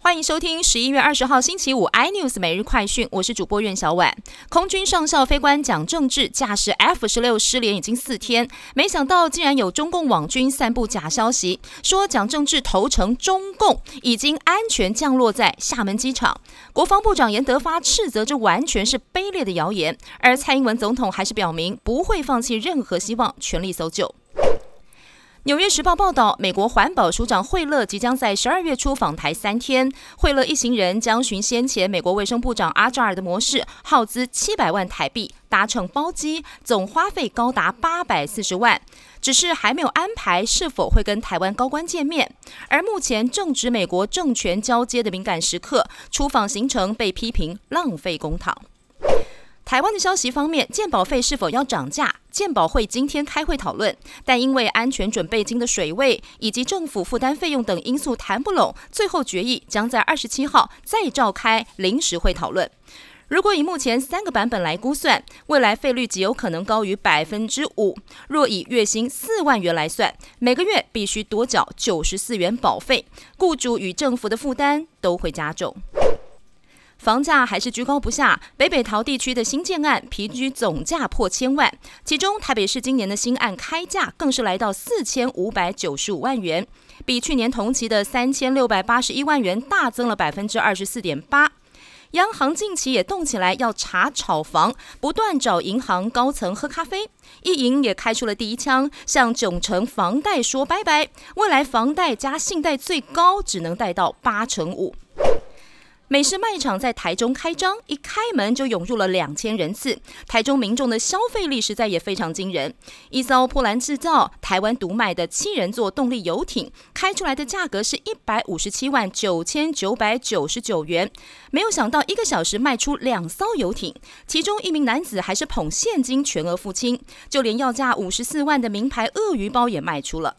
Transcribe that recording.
欢迎收听十一月二十号星期五 iNews 每日快讯，我是主播苑小婉。空军上校飞官蒋正志驾驶 F 十六失联已经四天，没想到竟然有中共网军散布假消息，说蒋正志投诚中共，已经安全降落在厦门机场。国防部长严德发斥责这完全是卑劣的谣言，而蔡英文总统还是表明不会放弃任何希望，全力搜救。纽约时报报道，美国环保署长惠勒即将在十二月初访台三天。惠勒一行人将循先前美国卫生部长阿扎尔的模式，耗资七百万台币搭乘包机，总花费高达八百四十万。只是还没有安排是否会跟台湾高官见面。而目前正值美国政权交接的敏感时刻，出访行程被批评浪费公帑。台湾的消息方面，健保费是否要涨价？健保会今天开会讨论，但因为安全准备金的水位以及政府负担费用等因素谈不拢，最后决议将在二十七号再召开临时会讨论。如果以目前三个版本来估算，未来费率极有可能高于百分之五。若以月薪四万元来算，每个月必须多缴九十四元保费，雇主与政府的负担都会加重。房价还是居高不下，北北桃地区的新建案平均总价破千万，其中台北市今年的新案开价更是来到四千五百九十五万元，比去年同期的三千六百八十一万元大增了百分之二十四点八。央行近期也动起来要查炒房，不断找银行高层喝咖啡，一银也开出了第一枪，向九成房贷说拜拜，未来房贷加信贷最高只能贷到八成五。美式卖场在台中开张，一开门就涌入了两千人次。台中民众的消费力实在也非常惊人。一艘波兰制造、台湾独卖的七人座动力游艇，开出来的价格是一百五十七万九千九百九十九元。没有想到，一个小时卖出两艘游艇，其中一名男子还是捧现金全额付清，就连要价五十四万的名牌鳄鱼包也卖出了。